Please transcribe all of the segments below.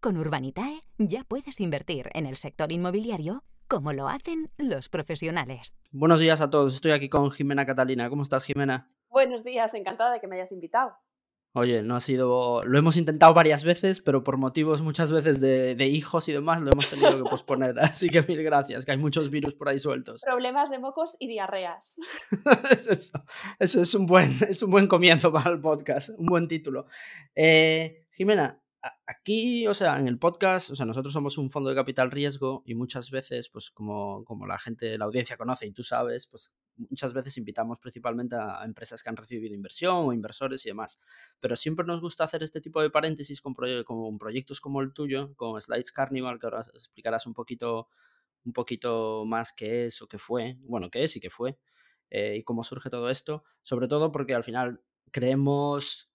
Con Urbanitae ya puedes invertir en el sector inmobiliario como lo hacen los profesionales. Buenos días a todos, estoy aquí con Jimena Catalina. ¿Cómo estás, Jimena? Buenos días, encantada de que me hayas invitado. Oye, no ha sido. Lo hemos intentado varias veces, pero por motivos muchas veces de, hijos y demás lo hemos tenido que posponer. Así que mil gracias, que hay muchos virus por ahí sueltos. Problemas de mocos y diarreas. eso, eso, es, un buen, es un buen comienzo para el podcast, un buen título. Eh, Jimena, aquí, o sea, en el podcast, o sea, nosotros somos un fondo de capital riesgo y muchas veces, pues como, como la gente, la audiencia conoce y tú sabes, pues muchas veces invitamos principalmente a, empresas que han recibido inversión o inversores y demás. Pero siempre nos gusta hacer este tipo de paréntesis con, con proyectos como el tuyo, con Slides Carnival, que ahora explicarás un poquito, un poquito más qué es o qué fue, bueno, qué es y qué fue, eh, y cómo surge todo esto, sobre todo porque al final creemos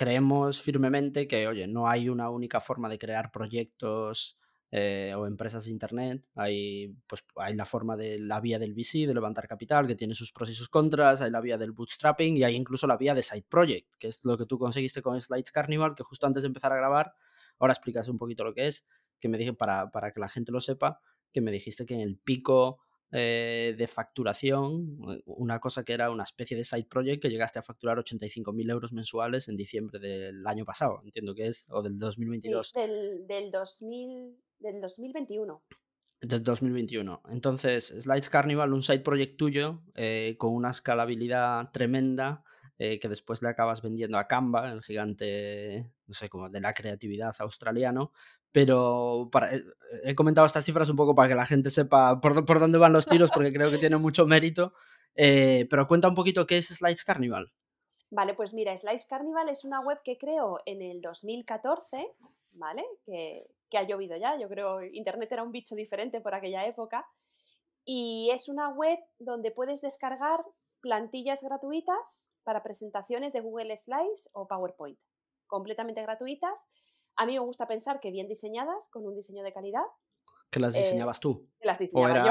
creemos firmemente que, oye, no hay una única forma de crear proyectos eh, o empresas de Internet. Hay, pues, hay la forma de la vía del VC, de levantar capital, que tiene sus pros y sus contras. Hay la vía del bootstrapping y hay incluso la vía de side project, que es lo que tú conseguiste con Slides Carnival, que justo antes de empezar a grabar, ahora explicas un poquito lo que es, que me dije, para, para que la gente lo sepa, que me dijiste que en el pico eh, de facturación, eh, una cosa que era una especie de side project que llegaste a facturar 85.000 euros mensuales en diciembre del año pasado, entiendo que es, o del 2022. Sí, del, del, 2000, del 2021. Del 2021. Entonces, Slides Carnival, un side project tuyo eh, con una escalabilidad tremenda que después le acabas vendiendo a Canva, el gigante, no sé, como de la creatividad australiano, pero eh, he comentado estas cifras un poco para que la gente sepa por, por dónde van los tiros, porque creo que tiene mucho mérito. Eh, pero cuenta un poquito qué es Slides Carnival. Vale, pues mira, Slides Carnival es una web que creo en el 2014, ¿vale? Que, que ha llovido ya, yo creo Internet era un bicho diferente por aquella época. Y es una web donde puedes descargar plantillas gratuitas para presentaciones de Google Slides o PowerPoint, completamente gratuitas a mí me gusta pensar que bien diseñadas, con un diseño de calidad. ¿Que las eh, diseñabas tú? Que las diseñaba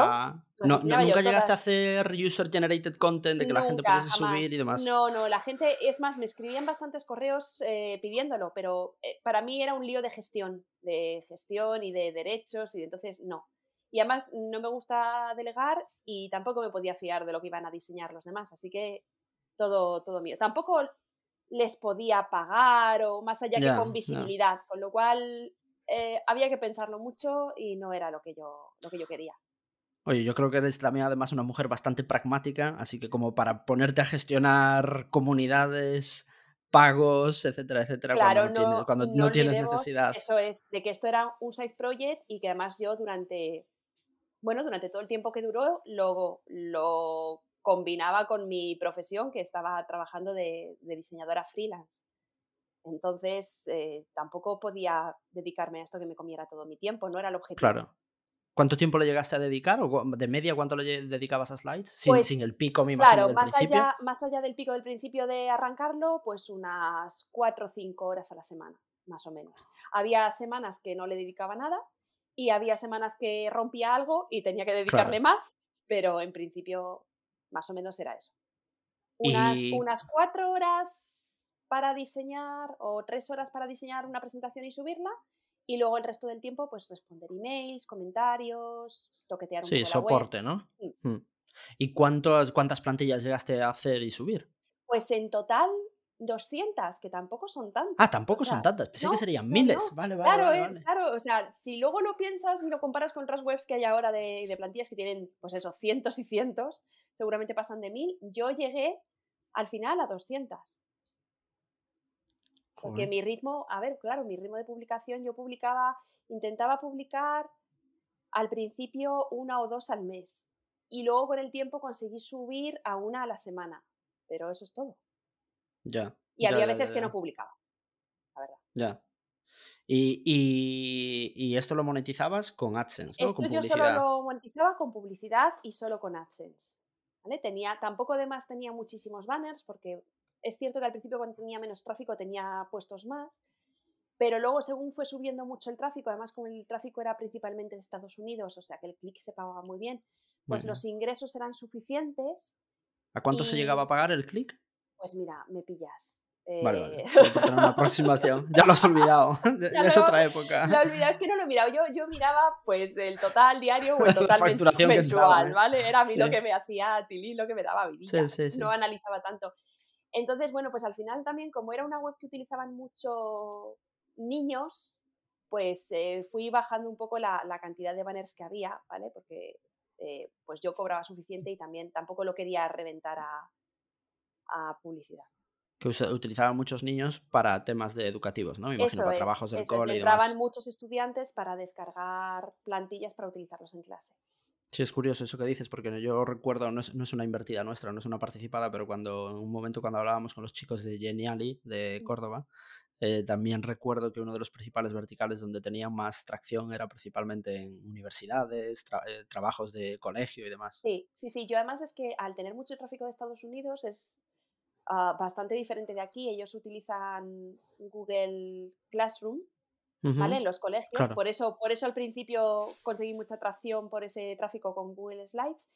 yo. no, ¿Nunca llegaste a hacer user-generated content de que la gente pudiese subir y demás? No, no, la gente, es más, me escribían bastantes correos eh, pidiéndolo, pero eh, para mí era un lío de gestión, de gestión y de derechos, y entonces no. Y además no me gusta delegar y tampoco me podía fiar de lo que iban a diseñar los demás, así que todo, todo mío. Tampoco les podía pagar o más allá que con visibilidad, con lo cual eh, había que pensarlo mucho y no era lo que yo, lo que yo quería. Oye, yo creo que eres también además una mujer bastante pragmática, así que como para ponerte a gestionar comunidades, pagos, etcétera, etcétera, cuando no, tienes, necesidad. Eso es, de que esto era un side project y que además yo durante, bueno, durante todo el tiempo que duró lo, lo combinaba con mi profesión, que estaba trabajando de, diseñadora freelance. Entonces, eh, tampoco podía dedicarme a esto que me comiera todo mi tiempo, no era el objetivo. Claro. ¿Cuánto tiempo le llegaste a dedicar? ¿O de media cuánto le dedicabas a slides? Sin, pues, el pico, me imagino. Claro, más, allá, más allá del pico del principio de arrancarlo, pues unas cuatro o cinco horas a la semana, más o menos. Había semanas que no le dedicaba nada y había semanas que rompía algo y tenía que dedicarle más, pero en principio más o menos era eso. Unas, unas cuatro horas para diseñar o tres horas para diseñar una presentación y subirla y luego el resto del tiempo pues responder emails, comentarios, toquetear un sí, soporte, ¿no? Mm. ¿Y cuántas, cuántas plantillas llegaste a hacer y subir? Pues en total 200, que tampoco son tantas. Ah, tampoco son tantas. Pensé que serían miles. Vale, vale, claro, vale, eh, claro. O sea, si luego lo piensas y lo comparas con otras webs que hay ahora de, de, plantillas que tienen, pues eso, cientos y cientos, seguramente pasan de mil. Yo llegué al final a 200. Porque mi ritmo, a ver, claro, mi ritmo de publicación, yo publicaba, intentaba publicar al principio una o dos al mes. Y luego con el tiempo conseguí subir a una a la semana. Pero eso es todo. Ya. Y había veces que no publicaba, la verdad. Ya. Y, esto lo monetizabas con AdSense, ¿no? Esto yo solo lo monetizaba con publicidad y solo con AdSense. ¿vale? Tenía, tampoco además tenía muchísimos banners porque es cierto que al principio cuando tenía menos tráfico tenía puestos más, pero luego según fue subiendo mucho el tráfico, además como el tráfico era principalmente de Estados Unidos, o sea que el clic se pagaba muy bien, pues los ingresos eran suficientes. ¿A cuánto se llegaba a pagar el clic? Pues mira, me pillas. Vale, vale. Eh, una aproximación. Ya lo has olvidado. ya, es otra época. Lo olvidado, es que no lo he mirado. Yo, yo miraba pues el total diario o el total mensual, ¿vale? Era a mí lo que me hacía Tilly, lo que me daba vidilla. no analizaba tanto. Entonces, bueno, pues al final también, como era una web que utilizaban mucho niños, pues eh, fui bajando un poco la, la, cantidad de banners que había, ¿vale? Porque eh, pues yo cobraba suficiente y también tampoco lo quería reventar a, a publicidad que utilizaban muchos niños para temas de educativos, ¿no? Me imagino, para trabajos del cole y entraban muchos estudiantes para descargar plantillas para utilizarlos en clase. Sí, es curioso eso que dices, porque yo recuerdo, no es, no es, una invertida nuestra, no es una participada, pero cuando en un momento cuando hablábamos con los chicos de Geniali de Córdoba, eh, también recuerdo que uno de los principales verticales donde tenía más tracción era principalmente en universidades, eh, trabajos de colegio y demás. Sí, sí, sí. Yo además es que al tener mucho tráfico de Estados Unidos es Ah, bastante diferente de aquí. Ellos utilizan Google Classroom, ¿vale? En los colegios. Por, eso, por eso al principio conseguí mucha atracción por ese tráfico con Google Slides.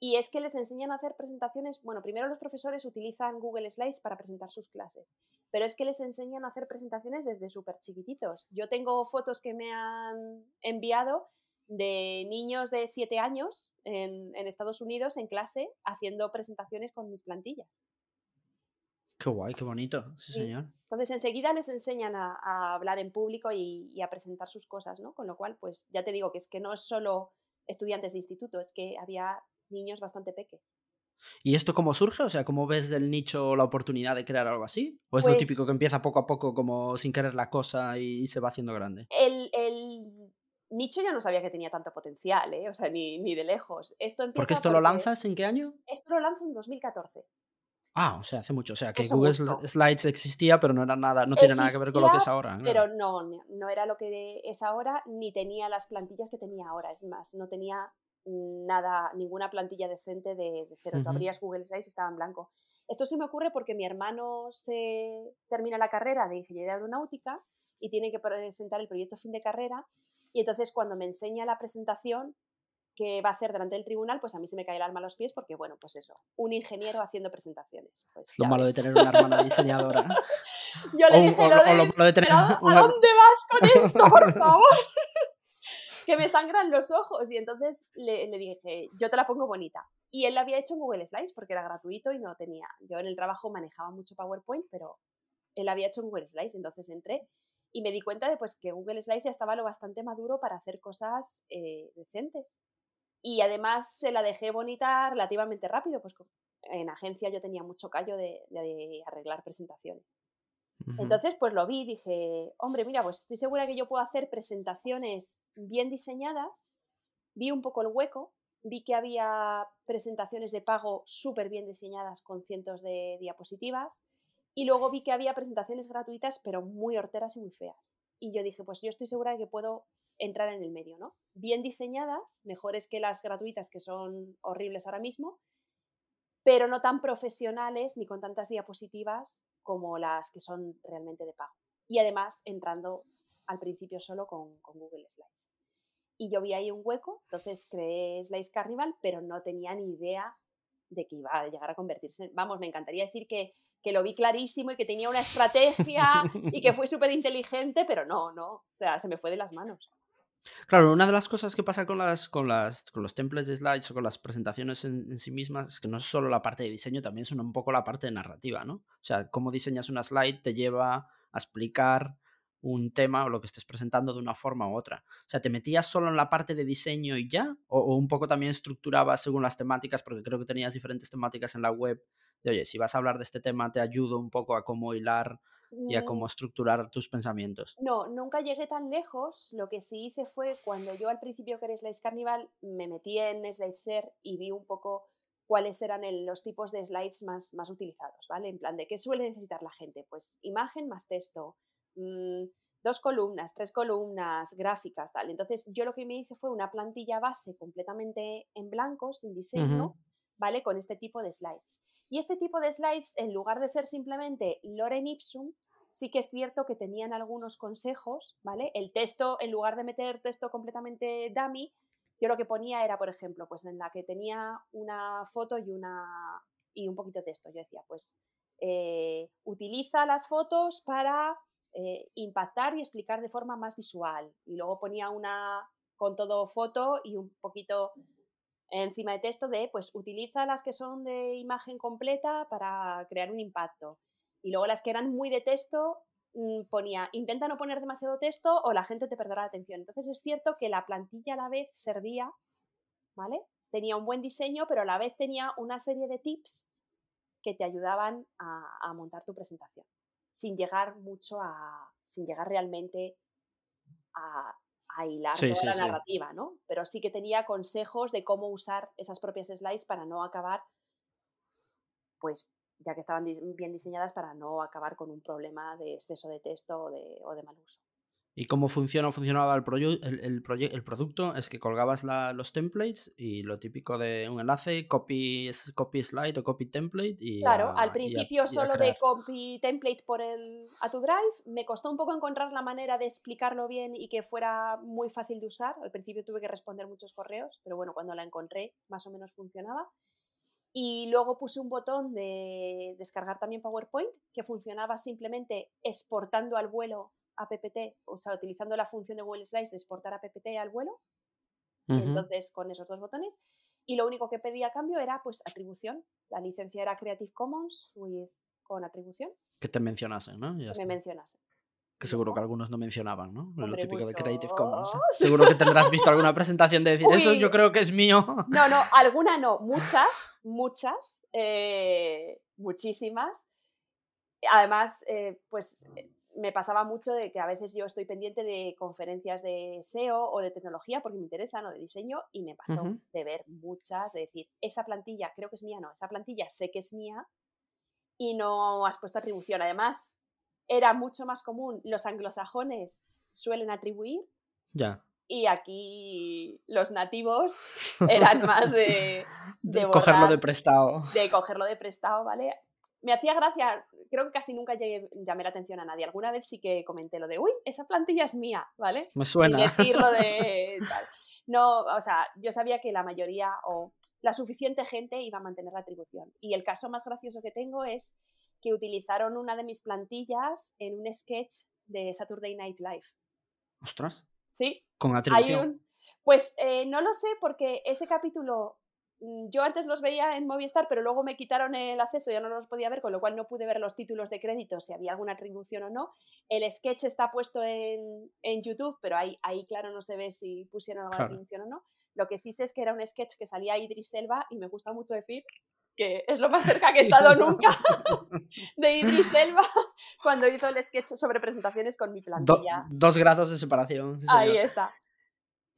Y es que les enseñan a hacer presentaciones. Bueno, primero los profesores utilizan Google Slides para presentar sus clases, pero es que les enseñan a hacer presentaciones desde súper chiquititos. Yo tengo fotos que me han enviado de niños de 7 años en, en Estados Unidos en clase haciendo presentaciones con mis plantillas. Qué guay, qué bonito, sí, señor. Entonces enseguida les enseñan a, hablar en público y, a presentar sus cosas, ¿no? Con lo cual, pues ya te digo que es que no es solo estudiantes de instituto, es que había niños bastante pequeños. ¿Y esto cómo surge? O sea, ¿cómo ves del nicho la oportunidad de crear algo así? ¿O es lo típico que pues empieza poco a poco como sin querer la cosa y, se va haciendo grande? El, nicho yo no sabía que tenía tanto potencial, ¿eh? O sea, ni, de lejos. Esto ¿Por qué esto lo lanzas en qué año? Esto lo lanzo en 2014. Ah, o sea, hace mucho. O sea, que Google Slides existía, pero no era nada, no tiene nada que ver con lo que es ahora. Pero no, no era lo que es ahora, ni tenía las plantillas que tenía ahora. Es más, no tenía nada, ninguna plantilla decente de, cero. Tú abrías Google Slides y estaba en blanco. Esto se me ocurre porque mi hermano se termina la carrera de ingeniería aeronáutica y tiene que presentar el proyecto fin de carrera. Y entonces cuando me enseña la presentación, que va a hacer delante del tribunal, pues a mí se me cae el alma a los pies porque, bueno, pues eso, un ingeniero haciendo presentaciones. Pues lo malo de tener una hermana diseñadora. Yo le dije lo, de, tener ¿a dónde vas con esto, por favor? que me sangran los ojos. Y entonces le, le, dije, yo te la pongo bonita. Y él la había hecho en Google Slides porque era gratuito y no tenía. Yo en el trabajo manejaba mucho PowerPoint, pero él la había hecho en Google Slides. Entonces entré y me di cuenta de pues, que Google Slides ya estaba lo bastante maduro para hacer cosas eh, decentes y además se la dejé bonita relativamente rápido, pues en agencia yo tenía mucho callo de, arreglar presentaciones. Entonces, pues lo vi y dije, hombre, mira, pues estoy segura que yo puedo hacer presentaciones bien diseñadas. Vi un poco el hueco, vi que había presentaciones de pago súper bien diseñadas con cientos de diapositivas y luego vi que había presentaciones gratuitas pero muy horteras y muy feas. Y yo dije, pues yo estoy segura de que puedo entrar en el medio, ¿no? Bien diseñadas, mejores que las gratuitas que son horribles ahora mismo, pero no tan profesionales ni con tantas diapositivas como las que son realmente de pago. Y además entrando al principio solo con, Google Slides. Y yo vi ahí un hueco, entonces creé Slides Carnival, pero no tenía ni idea de que iba a llegar a convertirse. Vamos, me encantaría decir que, que lo vi clarísimo y que tenía una estrategia y que fue súper inteligente, pero no, no, o sea, se me fue de las manos. Claro, una de las cosas que pasa con las, con las, con los templates de slides o con las presentaciones en, sí mismas es que no es solo la parte de diseño, también es un poco la parte de narrativa, ¿no? O sea, cómo diseñas una slide te lleva a explicar un tema o lo que estés presentando de una forma u otra. O sea, ¿te metías solo en la parte de diseño y ya? ¿O, un poco también estructurabas según las temáticas? Porque creo que tenías diferentes temáticas en la web. De, oye, si vas a hablar de este tema, te ayudo un poco a cómo hilar y a cómo estructurar tus pensamientos. No, nunca llegué tan lejos. Lo que sí hice fue cuando yo al principio que era Slides Carnival me metí en SlideShare y vi un poco cuáles eran los tipos de slides más, más utilizados, ¿vale? En plan de qué suele necesitar la gente. Pues imagen más texto, mm, dos columnas, tres columnas, gráficas, tal. Entonces yo lo que me hice fue una plantilla base completamente en blanco, sin diseño, ¿vale? Con este tipo de slides. Y este tipo de slides, en lugar de ser simplemente Loren Ipsum, sí que es cierto que tenían algunos consejos, ¿vale? El texto, en lugar de meter texto completamente dummy, yo lo que ponía era, por ejemplo, pues en la que tenía una foto y, una, y un poquito de texto. Yo decía, pues eh, utiliza las fotos para eh, impactar y explicar de forma más visual. Y luego ponía una con todo foto y un poquito encima de texto de, pues utiliza las que son de imagen completa para crear un impacto. Y luego las que eran muy de texto, mm, ponía, intenta no poner demasiado texto o la gente te perderá la atención. Entonces es cierto que la plantilla a la vez servía, ¿vale? Tenía un buen diseño, pero a la vez tenía una serie de tips que te ayudaban a, montar tu presentación, sin llegar mucho a, sin llegar realmente a, a hilar toda la narrativa, ¿no? Pero sí que tenía consejos de cómo usar esas propias slides para no acabar, pues, ya que estaban bien diseñadas, para no acabar con un problema de exceso de texto o de, o de mal uso. ¿Y cómo funciona funcionaba el, el, el, el producto? Es que colgabas los templates y lo típico de un enlace, copy, copy slide o copy template. Y claro, al principio solo de copy template por el, a tu drive. Me costó un poco encontrar la manera de explicarlo bien y que fuera muy fácil de usar. Al principio tuve que responder muchos correos, pero bueno, cuando la encontré más o menos funcionaba. Y luego puse un botón de descargar también PowerPoint que funcionaba simplemente exportando al vuelo a PPT, o sea, utilizando la función de Google Slides de exportar a PPT al vuelo. Entonces, con esos dos botones. Y lo único que pedía a cambio era pues atribución. La licencia era Creative Commons con atribución. Que te mencionasen, ¿no? que me mencionasen. Que seguro que algunos no mencionaban, ¿no? lo típico de Creative Commons. Seguro que tendrás visto alguna presentación de decir, eso yo creo que es mío. No, no, alguna no, muchas, muchas, eh, muchísimas. Además, eh, pues me pasaba mucho de que a veces yo estoy pendiente de conferencias de SEO o de tecnología porque me interesan o de diseño y me pasó de ver muchas, de decir, esa plantilla creo que es mía, no, esa plantilla sé que es mía y no has puesto atribución. Además, era mucho más común, los anglosajones suelen atribuir. Ya. Y aquí los nativos eran más de, de cogerlo de prestado. De cogerlo de prestado, ¿vale? Me hacía gracia, creo que casi nunca llamé la atención a nadie. Alguna vez sí que comenté lo de, uy, esa plantilla es mía, ¿vale? Me suena. Sin decirlo de No, o sea, yo sabía que la mayoría o la suficiente gente iba a mantener la atribución. Y el caso más gracioso que tengo es que utilizaron una de mis plantillas en un sketch de Saturday Night Live. Ostras. Sí. Con atribución. Pues eh, no lo sé porque ese capítulo yo antes los veía en Movistar, pero luego me quitaron el acceso, ya no los podía ver, con lo cual no pude ver los títulos de crédito, si había alguna atribución o no. El sketch está puesto en, en YouTube, pero ahí, ahí, claro, no se ve si pusieron alguna atribución o no. Lo que sí sé es que era un sketch que salía Idris Elba y me gusta mucho decir que es lo más cerca que he estado nunca de Idris Elba cuando hizo el sketch sobre presentaciones con mi plantilla. dos grados de separación. ahí está.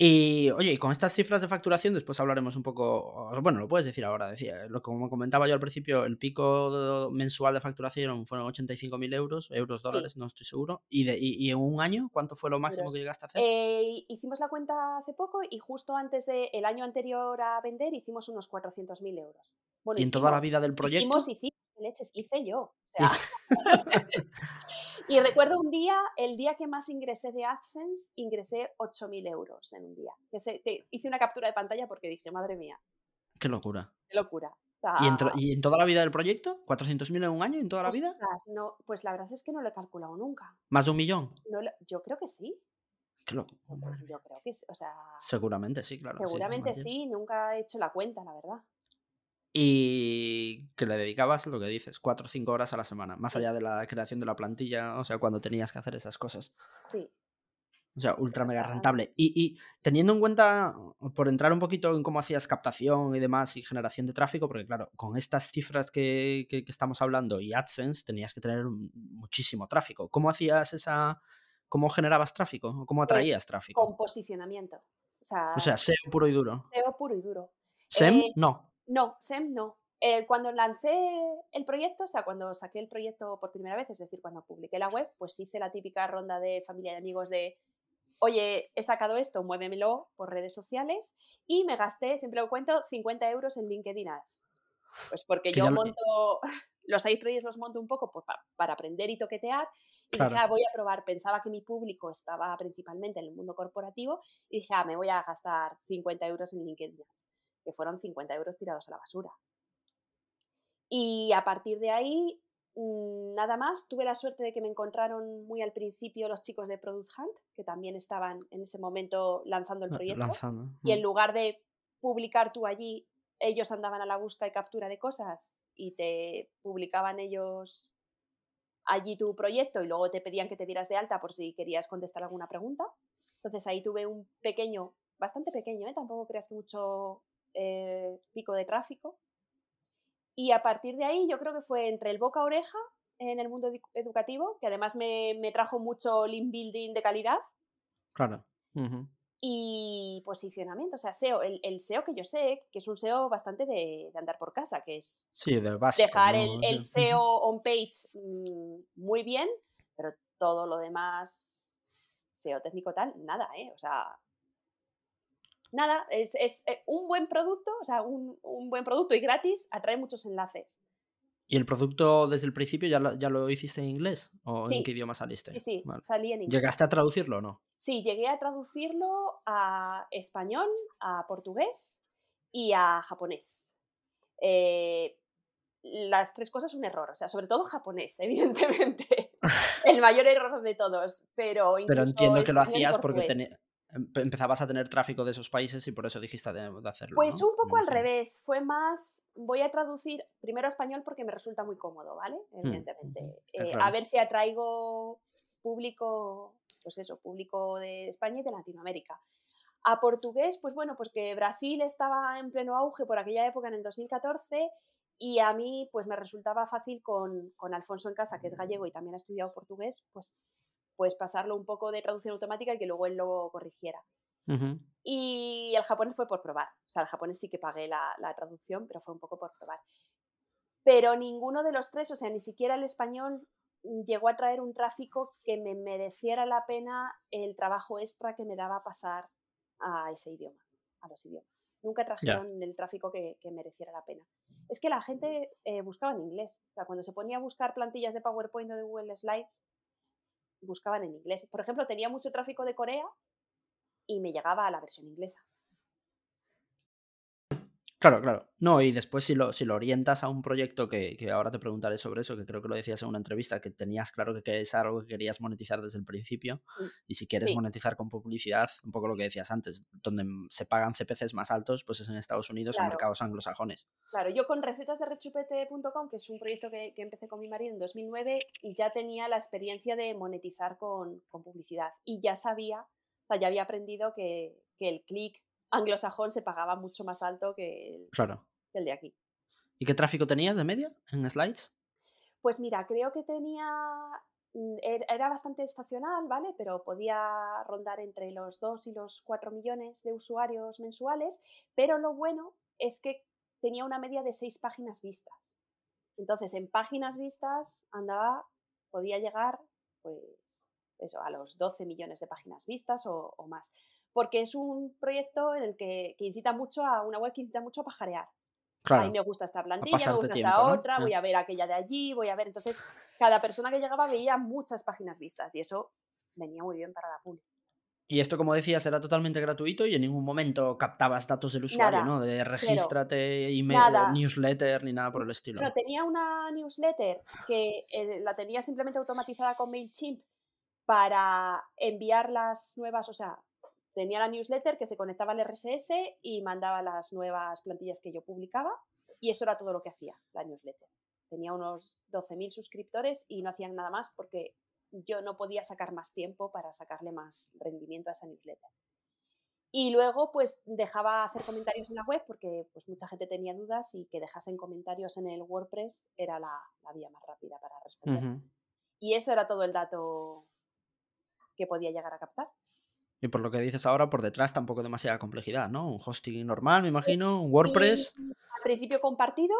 Y oye, y con estas cifras de facturación, después hablaremos un poco. Bueno, lo puedes decir ahora. Decía, lo, como comentaba yo al principio, el pico mensual de facturación fueron 85.000 euros, euros, dólares, no estoy seguro. ¿Y, de, y, en un año cuánto fue lo máximo que llegaste a hacer? Eh, hicimos la cuenta hace poco y justo antes del año anterior a vender hicimos unos 400.000 euros. ¿Y en toda la vida del proyecto? Hicimos, hicimos, leches, hice yo. O sea, y recuerdo un día, el día que más ingresé de AdSense, ingresé 8.000 euros en un día. hice una captura de pantalla porque dije, madre mía. Qué locura. Qué locura. ¿Y, en toda la vida del proyecto? ¿400.000 en un año? ¿En toda la vida? No, pues la verdad es que no lo he calculado nunca. ¿Más de un millón? yo creo que sí. Qué loco. Yo creo que sí. O sea, seguramente sí, claro. Seguramente sí, nunca he hecho la cuenta, la verdad y que le dedicabas lo que dices, cuatro o cinco horas a la semana, más allá de la creación de la plantilla, o sea, cuando tenías que hacer esas cosas. Sí. O sea, ultra mega rentable. Y, y, teniendo en cuenta, por entrar un poquito en cómo hacías captación y demás y generación de tráfico, porque claro, con estas cifras que, que, estamos hablando y AdSense tenías que tener muchísimo tráfico. ¿Cómo hacías esa, cómo generabas tráfico? ¿Cómo pues atraías tráfico? Con posicionamiento. O sea, o sea, SEO puro y duro. SEO puro y duro. SEM, eh, no. No, SEM no. eh, cuando lancé el proyecto, o sea, cuando saqué el proyecto por primera vez, es decir, cuando publiqué la web, pues hice la típica ronda de familia y amigos de, oye, he sacado esto, muévemelo por redes sociales y me gasté, siempre lo cuento, 50 euros en LinkedIn Ads. Pues porque yo monto, los iTrades los monto un poco pues, para aprender y toquetear y dije, ah, voy a probar, pensaba que mi público estaba principalmente en el mundo corporativo y dije, ah, me voy a gastar 50 euros en LinkedIn Ads, que fueron 50 euros tirados a la basura. Y a partir de ahí, mm, nada más, tuve la suerte de que me encontraron muy al principio los chicos de Product Hunt, que también estaban en ese momento lanzando el proyecto. Y en lugar de publicar tú allí, ellos andaban a la busca y captura de cosas y te publicaban ellos allí tu proyecto y luego te pedían que te dieras de alta por si querías contestar alguna pregunta. Entonces ahí tuve un pequeño, bastante pequeño, ¿eh? tampoco creas que mucho eh, pico de tráfico, y a partir de ahí yo creo que fue entre el boca a oreja en el mundo educativo, que además me, trajo mucho link building de calidad. Claro. Y posicionamiento, o sea, SEO, el, SEO que yo sé, que es un SEO bastante de, andar por casa, que es sí, de dejar el, SEO on page mm, muy bien, pero todo lo demás, SEO técnico tal, nada, ¿eh? O sea, nada, es, eh, un buen producto, o sea, un, buen producto y gratis atrae muchos enlaces. ¿Y el producto desde el principio ya lo, ya lo hiciste en inglés? ¿O en qué idioma saliste? Sí, sí, salí en inglés. ¿Llegaste a traducirlo o no? Sí, llegué a traducirlo a español, a portugués y a japonés. Eh, las tres cosas un error, o sea, sobre todo japonés, evidentemente. el mayor error de todos, pero Pero entiendo que lo hacías porque tenía empezabas a tener tráfico de esos países y por eso dijiste de, hacerlo. Pues un poco al revés, fue más, voy a traducir primero a español porque me resulta muy cómodo, ¿vale? Hmm, Evidentemente. Eh, a ver si atraigo público, pues eso, público de España y de Latinoamérica. A portugués, pues bueno, pues que Brasil estaba en pleno auge por aquella época, en el 2014, y a mí pues me resultaba fácil con, con Alfonso en casa, que es gallego y también ha estudiado portugués, pues pues pasarlo un poco de traducción automática y que luego él lo corrigiera. Y el japonés fue por probar. O sea, el japonés sí que pagué la, traducción, pero fue un poco por probar. Pero ninguno de los tres, o sea, ni siquiera el español llegó a traer un tráfico que me mereciera la pena el trabajo extra que me daba pasar a ese idioma, a los idiomas. Nunca trajeron el tráfico que, mereciera la pena. Es que la gente eh, buscaba en inglés. O sea, cuando se ponía a buscar plantillas de PowerPoint o de Google Slides, buscaban en inglés. Por ejemplo, tenía mucho tráfico de Corea y me llegaba a la versión inglesa. Claro, claro. No, y después si lo, si lo orientas a un proyecto que, ahora te preguntaré sobre eso, que creo que lo decías en una entrevista, que tenías claro que es algo que querías monetizar desde el principio, mm, y si quieres monetizar con publicidad, un poco lo que decías antes, donde se pagan CPCs más altos, pues es en Estados Unidos en mercados anglosajones. Claro, yo con recetas de rechupete.com, que es un proyecto que, empecé con mi marido en 2009, ya tenía la experiencia de monetizar con, publicidad y ya sabía, o sea, ya había aprendido que, que el clic anglosajón se pagaba mucho más alto que el, claro. el de aquí. ¿Y qué tráfico tenías de media en slides? Pues mira, creo que tenía. Mm, er, era bastante estacional, ¿vale? Pero podía rondar entre los 2 y los 4 millones de usuarios mensuales. Pero lo bueno es que tenía una media de 6 páginas vistas. Entonces, en páginas vistas andaba, podía llegar, pues, eso, a los 12 millones de páginas vistas o más porque es un proyecto en el que, incita mucho a una web que incita mucho a pajarear. Claro. A me gusta esta plantilla, me gusta esta otra, voy a ver aquella de allí, voy a ver. Entonces, cada persona que llegaba veía muchas páginas vistas y eso venía muy bien para la publi. Y esto, como decías, era totalmente gratuito y en ningún momento captabas datos del usuario, ¿no? De regístrate, email, newsletter, ni nada por el estilo. No, tenía una newsletter que eh, la tenía simplemente automatizada con MailChimp para enviar las nuevas, o sea, tenía la newsletter que se conectaba al RSS y mandaba las nuevas plantillas que yo publicaba y eso era todo lo que hacía la newsletter. Tenía unos 12.000 suscriptores y no hacían nada más porque yo no podía sacar más tiempo para sacarle más rendimiento a esa newsletter. Y luego pues dejaba hacer comentarios en la web porque pues mucha gente tenía dudas y que dejasen comentarios en el WordPress era la, vía más rápida para responder. Y eso era todo el dato que podía llegar a captar. Por lo que dices ahora, por detrás tampoco demasiada complejidad, ¿no? Un hosting normal, me imagino, un WordPress. al principio compartido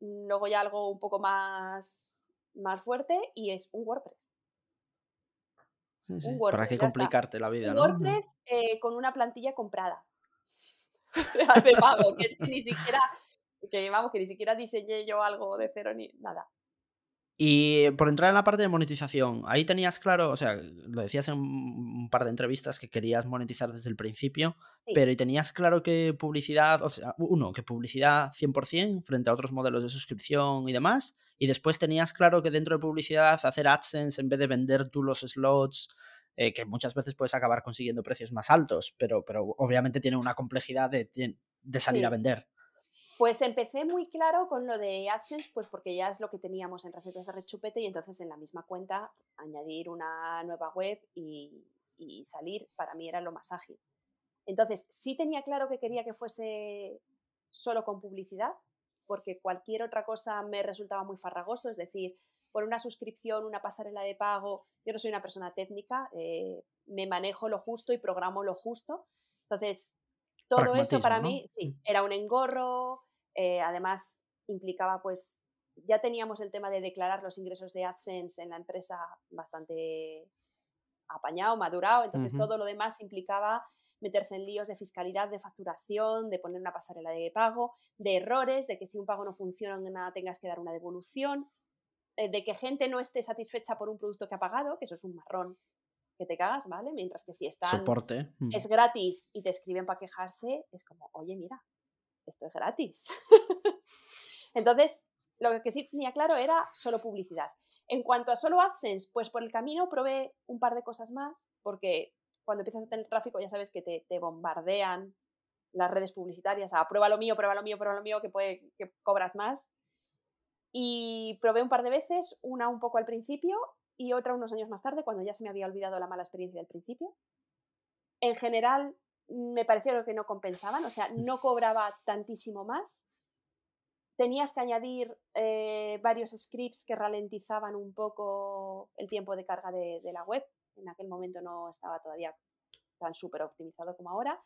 luego ya algo un poco más, más fuerte y es un WordPress. Sí, sí, Un ¿Para WordPress, qué está. complicarte la vida, Un no? WordPress eh, con una plantilla comprada. O sea, de pago, que es que ni siquiera, que vamos, que ni siquiera diseñé yo algo de cero ni nada. Y por entrar en la parte de monetización, ahí tenías claro, o sea, lo decías en un par de entrevistas que querías monetizar desde el principio, Sí. pero ¿y tenías claro que publicidad, o sea, uno, que publicidad 100% frente a otros modelos de suscripción y demás, y después tenías claro que dentro de publicidad hacer AdSense en vez de vender tú los slots, eh, que muchas veces puedes acabar consiguiendo precios más altos, pero, pero obviamente tiene una complejidad de, de salir a vender. Pues empecé muy claro con lo de AdSense, pues porque ya es lo que teníamos en recetas de rechupete y entonces en la misma cuenta añadir una nueva web y, y salir para mí era lo más ágil. Entonces sí tenía claro que quería que fuese solo con publicidad, porque cualquier otra cosa me resultaba muy farragoso, es decir, por una suscripción, una pasarela de pago, yo no soy una persona técnica, eh, me manejo lo justo y programo lo justo. Entonces, todo eso para ¿no? mí, sí, Mm. era un engorro, eh, además implicaba pues, ya teníamos el tema de declarar los ingresos de AdSense en la empresa bastante apañado, madurado, entonces todo lo demás implicaba meterse en líos de fiscalidad, de facturación, de poner una pasarela de pago, de errores, de que si un pago no funciona tengas que dar una devolución, eh, de que gente no esté satisfecha por un producto que ha pagado, que eso es un marrón que te cagas, ¿vale? Mientras que si están, Soporte. mm. es gratis y te escriben para quejarse, es como, oye, mira, esto es gratis. Entonces, lo que sí tenía claro era solo publicidad. En cuanto a solo AdSense, pues por el camino probé un par de cosas más, porque cuando empiezas a tener tráfico ya sabes que te, te bombardean las redes publicitarias a prueba lo mío, prueba lo mío, prueba lo mío, que, puede, que cobras más. Y probé un par de veces, una un poco al principio y otra unos años más tarde, cuando ya se me había olvidado la mala experiencia del principio. En general, me pareció que no compensaban, o sea, no cobraba tantísimo más. Tenías que añadir eh, varios scripts que ralentizaban un poco el tiempo de carga de, de la web. En aquel momento no estaba todavía tan súper optimizado como ahora.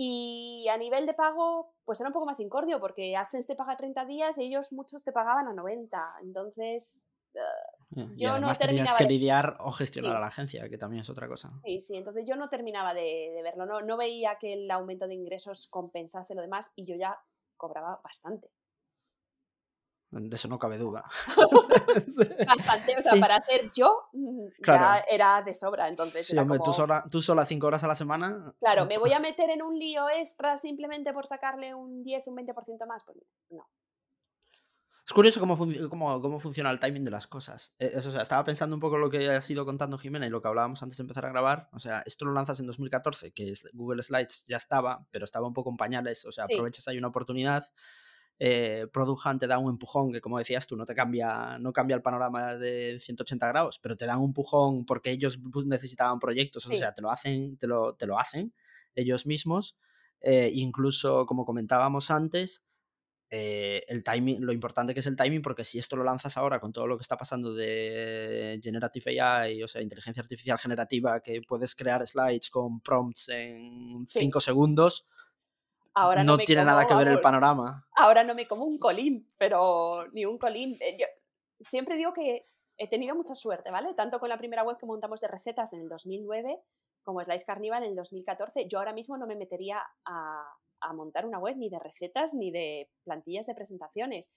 Y a nivel de pago, pues era un poco más incordio, porque AdSense te paga 30 días y ellos muchos te pagaban a 90. Entonces, uh, Y yo no tenías que de- lidiar o gestionar Sí. a la agencia, que también es otra cosa. Sí, sí, entonces yo no terminaba de, de verlo, no, no veía que el aumento de ingresos compensase lo demás y yo ya cobraba bastante. De eso no cabe duda. Bastante, o sea, Sí. para ser yo mm, ya era de sobra, entonces Sí, hombre, tú, sola, tú sola cinco horas a la semana. claro, ¿me voy a meter en un lío extra simplemente por sacarle un 10, un 20% más? Pues no. Es curioso cómo, cómo, cómo funciona el timing de las cosas. Eso, o sea, estaba pensando un poco lo que has ido contando Jimena y lo que hablábamos antes de empezar a grabar. O sea, esto lo lanzas en 2014, que es Google Slides ya estaba, pero estaba un poco en pañales. O sea, Sí. aprovechas ahí una oportunidad. Eh, Product Hunt te da un empujón que, como decías tú, no te cambia, no cambia el panorama de 180 grados, pero te dan un empujón porque ellos necesitaban proyectos. O Sí. sea, te lo hacen, te lo, te lo hacen ellos mismos. Eh, incluso, como comentábamos antes, eh, el timing, lo importante que es el timing, porque si esto lo lanzas ahora con todo lo que está pasando de Generative AI, o sea, inteligencia artificial generativa, que puedes crear slides con prompts en Sí. 5 segundos, Ahora no, no tiene como, nada que ver el panorama. ahora no me como un colín, pero ni un colín. Eh, Yo siempre digo que he tenido mucha suerte, ¿vale? Tanto con la primera web que montamos de recetas en el 2009 como Slice Carnival en el 2014. Yo ahora mismo no me metería a, a montar una web ni de recetas ni de plantillas de presentaciones.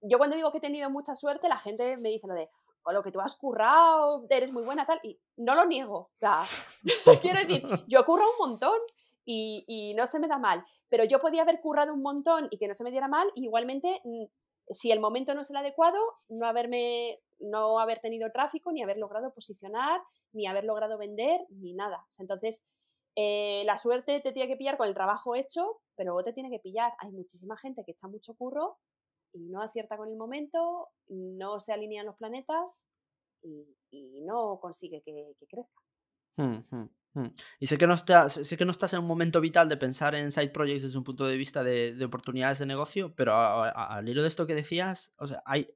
Yo cuando digo que he tenido mucha suerte, la gente me dice lo de, con lo que tú has currado, eres muy buena, tal, y no lo niego. O sea, quiero decir, yo curro un montón y, no se me da mal, pero yo podía haber currado un montón y que no se me diera mal, igualmente, mm, si el momento no es el adecuado, no haberme, no haber tenido tráfico, ni haber logrado posicionar, ni haber logrado vender, ni nada. Entonces, eh, la suerte te tiene que pillar con el trabajo hecho, pero luego te tiene que pillar. Hay muchísima gente que echa mucho curro y no acierta con el momento, no se alinean los planetas y, no consigue que, crezca. Hmm, hmm, hmm. Y sé que, no estás, sé que no estás en un momento vital de pensar en side projects desde un punto de vista de, de oportunidades de negocio, pero a- a- al hilo de esto que decías, o sea, hay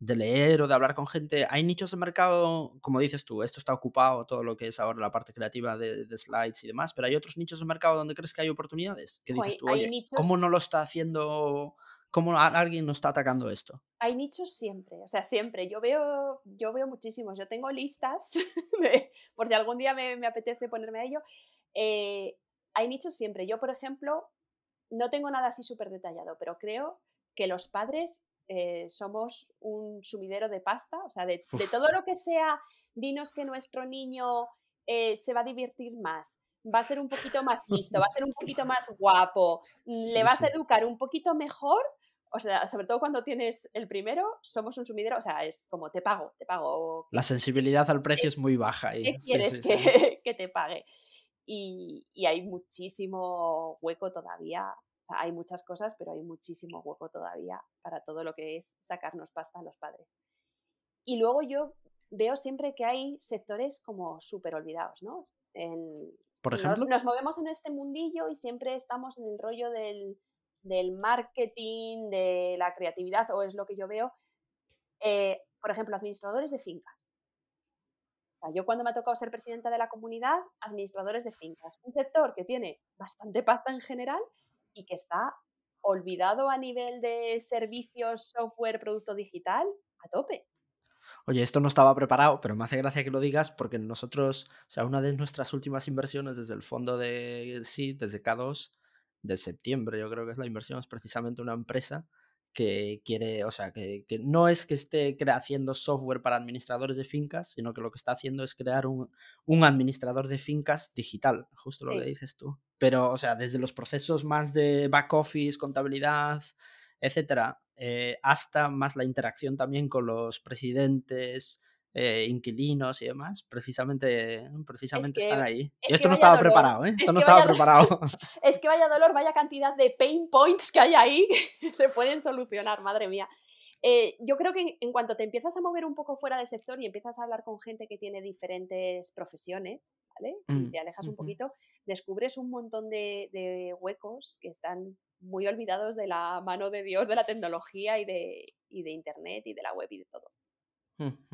de leer o de hablar con gente, hay nichos de mercado, como dices tú, esto está ocupado, todo lo que es ahora la parte creativa de, de slides y demás, pero hay otros nichos de mercado donde crees que hay oportunidades, que Jo, dices tú, oye, nichos- ¿cómo no lo está haciendo cómo alguien nos está atacando esto? Hay nichos siempre, o sea, siempre. Yo veo, yo veo muchísimos. Yo tengo listas, por si algún día me, apetece ponerme a ello. Eh, hay nichos siempre. Yo, por ejemplo, no tengo nada así súper detallado, pero creo que los padres eh, somos un sumidero de pasta, o sea, de, todo lo que sea, dinos que nuestro niño eh, se va a divertir más, va a ser un poquito más listo, va a ser un poquito más guapo, le vas a educar un poquito mejor, o sea, sobre todo cuando tienes el primero, somos un sumidero, o sea, es como te pago, te pago. La sensibilidad al precio es muy baja. ¿Qué quieres que, que, te pague? Y, y, hay muchísimo hueco todavía. Sea, hay muchas cosas, pero hay muchísimo hueco todavía para todo lo que es sacarnos pasta a los padres. Y luego yo veo siempre que hay sectores como súper olvidados, ¿no? En, Por ejemplo. Nos, movemos en este mundillo y siempre estamos en el rollo del, del marketing, de la creatividad, o es lo que yo veo. Eh, por ejemplo, administradores de fincas. O sea, yo cuando me ha tocado ser presidenta de la comunidad, administradores de fincas. Un sector que tiene bastante pasta en general y que está olvidado a nivel de servicios, software, producto digital, a tope. Oye, esto no estaba preparado, pero me hace gracia que lo digas porque nosotros, o sea, una de nuestras últimas inversiones desde el fondo de sí, desde K2, de septiembre, yo creo que es la inversión, es precisamente una empresa que quiere, o sea, que, no es que esté haciendo software para administradores de fincas, sino que lo que está haciendo es crear un, administrador de fincas digital, justo lo que dices tú. Pero, o sea, desde los procesos más de back office, contabilidad, etcétera, eh, hasta más la interacción también con los presidentes, eh, inquilinos y demás, precisamente, precisamente están ahí. y esto no estaba preparado, ¿eh? Esto no estaba preparado. Es que vaya dolor, vaya cantidad de pain points que hay ahí que se pueden solucionar, madre mía. Eh, yo creo que en, cuanto te empiezas a mover un poco fuera del sector y empiezas a hablar con gente que tiene diferentes profesiones, ¿vale? Y mm, te alejas un poquito, descubres un montón de, de, huecos que están muy olvidados de la mano de Dios, de la tecnología y de, y de Internet y de la web y de todo.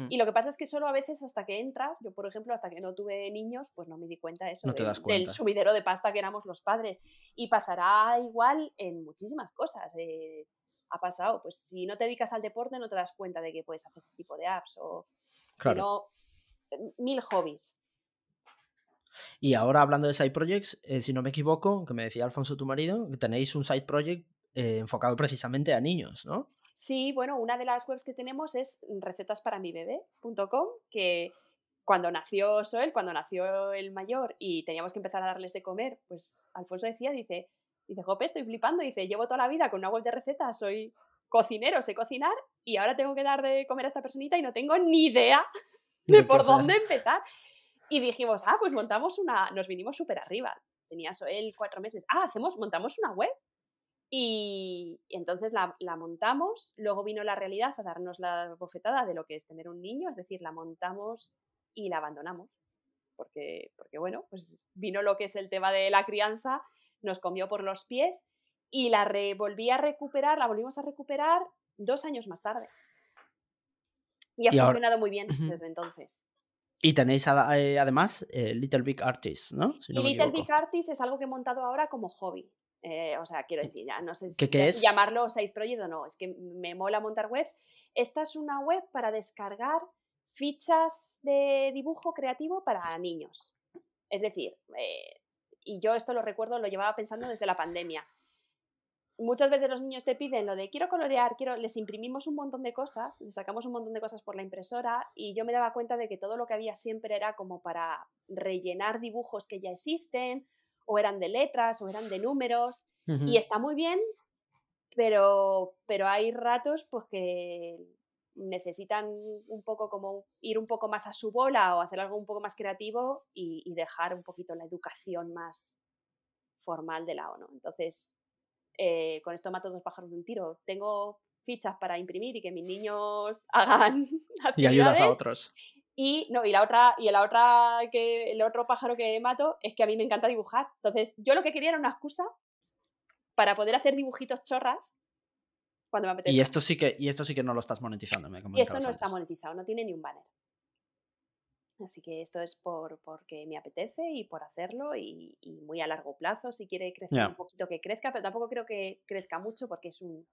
Y lo que pasa es que solo a veces hasta que entras, yo por ejemplo, hasta que no tuve niños, pues no me di cuenta de eso, del sumidero de pasta que éramos los padres. Y pasará igual en muchísimas cosas. Eh, ha pasado, pues si no te dedicas al deporte no te das cuenta de que puedes hacer este tipo de apps o claro. Eh, mil hobbies. Y ahora hablando de side projects, eh, si no me equivoco, que me decía Alfonso tu marido, que tenéis un side project enfocado precisamente a niños, ¿no? Sí, bueno, una de las webs que tenemos es recetasparamibebé.com, que cuando nació Soel, cuando nació el mayor y teníamos que empezar a darles de comer, pues Alfonso decía, dice, dice, Jope, estoy flipando, dice, llevo toda la vida con una web de recetas, soy cocinero, sé cocinar y ahora tengo que dar de comer a esta personita y no tengo ni idea de por dónde empezar. Y dijimos, ah, pues montamos una, nos vinimos súper arriba. Tenía Soel cuatro meses. Ah, hacemos, montamos una web. Y, entonces la, montamos, luego vino la realidad a darnos la bofetada de lo que es tener un niño, es decir, la montamos y la abandonamos. Porque, porque bueno, pues vino lo que es el tema de la crianza, nos comió por los pies y la volví a recuperar, la volvimos a recuperar dos años más tarde. Y ha funcionado muy bien desde entonces. Y tenéis eh, además eh, Little Big Artist, ¿no? y Little Big Artist es algo que he montado ahora como hobby. Eh, o sea, quiero decir, ya no sé si llamarlo side project o no, es que me mola montar webs. Esta es una web para descargar fichas de dibujo creativo para niños. Es decir, eh, y yo esto lo recuerdo, lo llevaba pensando desde la pandemia. Muchas veces los niños te piden lo de quiero colorear, quiero, les imprimimos un montón de cosas, les sacamos un montón de cosas por la impresora y yo me daba cuenta de que todo lo que había siempre era como para rellenar dibujos que ya existen o eran de letras o eran de números y está muy bien, pero, pero hay ratos pues que necesitan un poco como ir un poco más a su bola o hacer algo un poco más creativo y, dejar un poquito la educación más formal de lado, ¿no? Entonces, eh, con esto mato dos pájaros de un tiro. Tengo fichas para imprimir y que mis niños hagan y ayudas a otros y, no, y la otra, y la otra que, el otro pájaro que mato es que a mí me encanta dibujar. Entonces, yo lo que quería era una excusa para poder hacer dibujitos chorras cuando me apetece. Y esto sí que, y esto sí que no lo estás monetizando, me Y esto no está monetizado, no tiene ni un banner. Así que esto es por porque me apetece y por hacerlo y, muy a largo plazo. Si quiere crecer un poquito que crezca, pero tampoco creo que crezca mucho porque es un,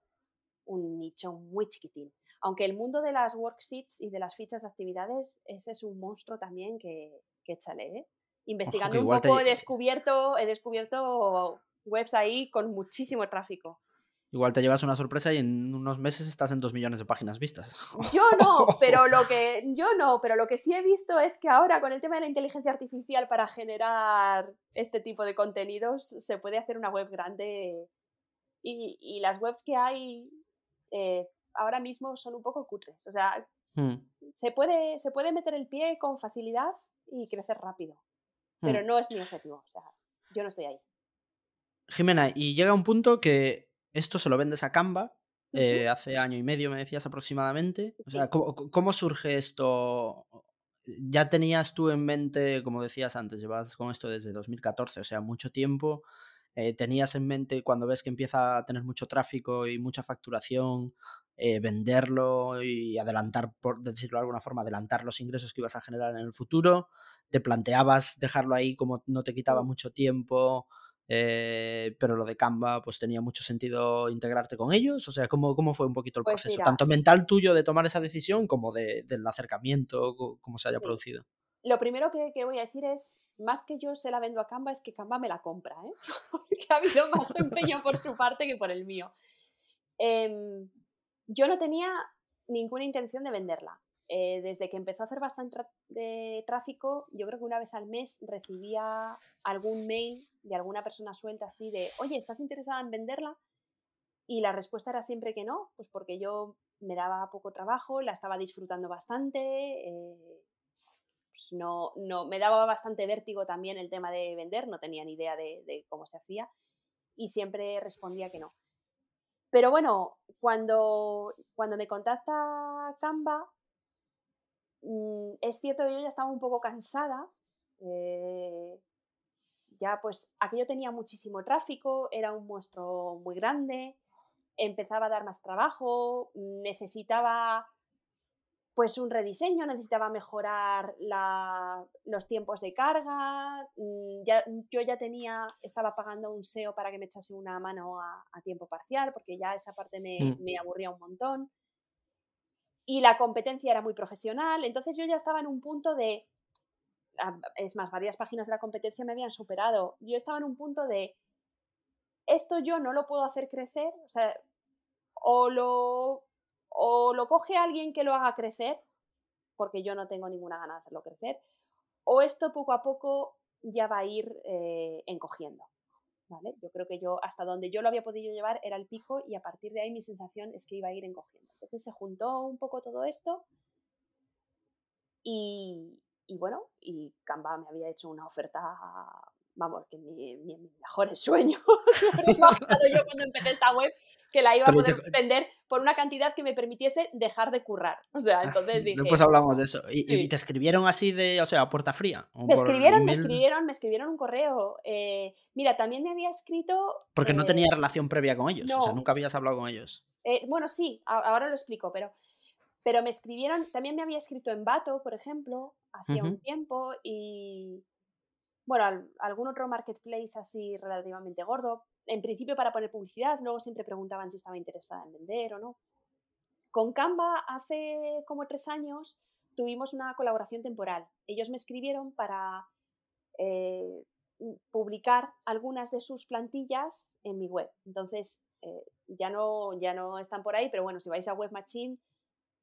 un nicho muy chiquitín. Aunque el mundo de las worksheets y de las fichas de actividades, ese es un monstruo también que, que échale, ¿eh? Investigando un poco he, descubierto, he descubierto webs ahí con muchísimo tráfico. Igual te llevas una sorpresa y en unos meses estás en dos millones de páginas vistas. Yo no, pero lo que yo no, pero lo que sí he visto es que ahora con el tema de la inteligencia artificial para generar este tipo de contenidos se puede hacer una web grande y, las webs que hay eh, ahora mismo son un poco cutres. O sea, hmm. se, puede, se puede meter el pie con facilidad y crecer rápido, pero hmm. no es mi objetivo. O sea, yo no estoy ahí. Jimena, y llega un punto que esto se lo vendes a Canva. Eh, hace año y medio me decías aproximadamente. O sea, ¿cómo, surge esto? Ya tenías tú en mente, como decías antes, llevas con esto desde 2014, o sea, mucho tiempo. Eh, tenías en mente cuando ves que empieza a tener mucho tráfico y mucha facturación, eh, venderlo y adelantar, por decirlo de alguna forma, adelantar los ingresos que ibas a generar en el futuro. Te planteabas dejarlo ahí como no te quitaba mucho tiempo, eh, pero lo de Canva pues tenía mucho sentido integrarte con ellos, o sea, ¿cómo, cómo fue un poquito el pues proceso? Tanto mental tuyo de tomar esa decisión como de, del acercamiento, cómo se haya producido. Lo primero que, voy a decir es, más que yo se la vendo a Canva, es que Canva me la compra, ¿eh? porque ha habido más empeño por su parte que por el mío. Em, yo no tenía ninguna intención de venderla. Eh, desde que empezó a hacer bastante de tráfico, yo creo que una vez al mes recibía algún mail de alguna persona suelta así de, oye, ¿estás interesada en venderla? Y la respuesta era siempre que no, pues porque yo me daba poco trabajo, la estaba disfrutando bastante, eh, pues no, no, me daba bastante vértigo también el tema de vender, no tenía ni idea de cómo se hacía y siempre respondía que no. Pero bueno, cuando, cuando me contacta Canva, Mm, es cierto que yo ya estaba un poco cansada. Eh, ya pues aquello tenía muchísimo tráfico, era un monstruo muy grande, empezaba a dar más trabajo, necesitaba pues un rediseño, necesitaba mejorar los tiempos de carga, mm, ya, yo ya tenía, estaba pagando un SEO para que me echase una mano a, tiempo parcial, porque ya esa parte me, mm. me aburría un montón. Y la competencia era muy profesional, entonces yo ya estaba en un punto de, es más, varias páginas de la competencia me habían superado, yo estaba en un punto de, esto yo no lo puedo hacer crecer, o sea, o lo, o lo coge alguien que lo haga crecer, porque yo no tengo ninguna gana de hacerlo crecer, o esto poco a poco ya va a ir eh, encogiendo. Yo creo que yo, hasta donde yo lo había podido llevar era el pico y a partir de ahí mi sensación es que iba a ir encogiendo. Entonces se juntó un poco todo esto y, y bueno, y Canva me había hecho una oferta vamos, que ni, en mis mejores sueños me imaginado yo cuando empecé esta web que la iba a poder vender por una cantidad que me permitiese dejar de currar. O sea, entonces dije... Después hablamos de eso. ¿Y, te escribieron así de, o sea, a puerta fría? Me escribieron, me escribieron, me escribieron un correo. Eh, mira, también me había escrito... Porque no tenía eh, relación previa con ellos, o sea, nunca habías hablado con ellos. Eh, bueno, sí, ahora lo explico, pero... Pero me escribieron, también me había escrito en Bato, por ejemplo, hacía un tiempo, y, bueno, algún otro marketplace así relativamente gordo, en principio para poner publicidad, luego siempre preguntaban si estaba interesada en vender o no. Con Canva hace como tres años tuvimos una colaboración temporal. Ellos me escribieron para eh, publicar algunas de sus plantillas en mi web. Entonces, eh, ya, no, ya no están por ahí, pero bueno, si vais a Web Machine,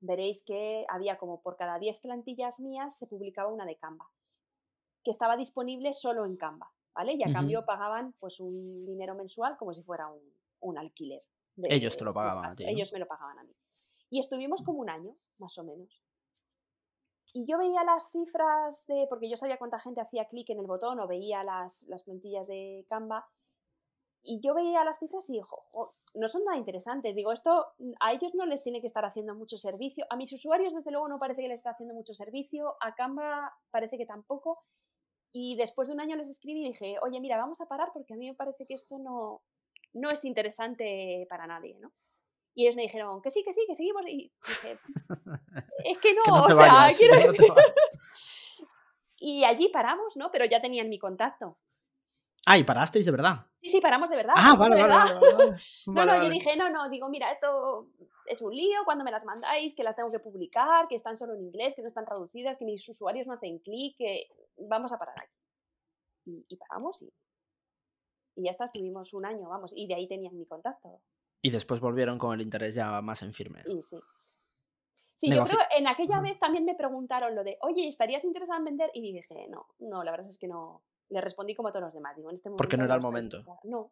veréis que había como por cada 10 plantillas mías se publicaba una de Canva que estaba disponible solo en Canva, ¿vale? Y a cambio pagaban pues un dinero mensual como si fuera un, alquiler. Ellos te lo pagaban a ti. Ellos me lo pagaban a mí. Y estuvimos como un año, más o menos. Y yo veía las cifras de, porque yo sabía cuánta gente hacía clic en el botón o veía las, las plantillas de Canva, y yo veía las cifras y dijo, no son nada interesantes. Digo, esto a ellos no les tiene que estar haciendo mucho servicio. A mis usuarios, desde luego, no parece que les esté haciendo mucho servicio. A Canva parece que tampoco. Y después de un año les escribí y dije, oye, mira, vamos a parar porque a mí me parece que esto no, no es interesante para nadie, ¿no? Y ellos me dijeron, que sí, que sí, que seguimos. Y dije, es que no, o sea, quiero y allí paramos, ¿no? Pero ya tenían mi contacto. Ah, y parasteis de verdad. Sí, sí, paramos de verdad. Ah, vale, verdad. vale, vale. No, no, yo dije, no, no, digo, mira, esto es un lío cuando me las mandáis, que las tengo que publicar, que están solo en inglés, que no están traducidas, que mis usuarios no hacen clic, que vamos a parar aquí. Y, y paramos y, y ya está, estuvimos un año, vamos, y de ahí tenían mi contacto. Y después volvieron con el interés ya más en firme. Y sí. Sí, yo creo, en aquella vez también me preguntaron lo de, oye, ¿estarías interesada en vender? Y dije, no, no, la verdad es que no. Le respondí como a todos los demás. Digo, en este momento Porque no era el momento. interesada". No,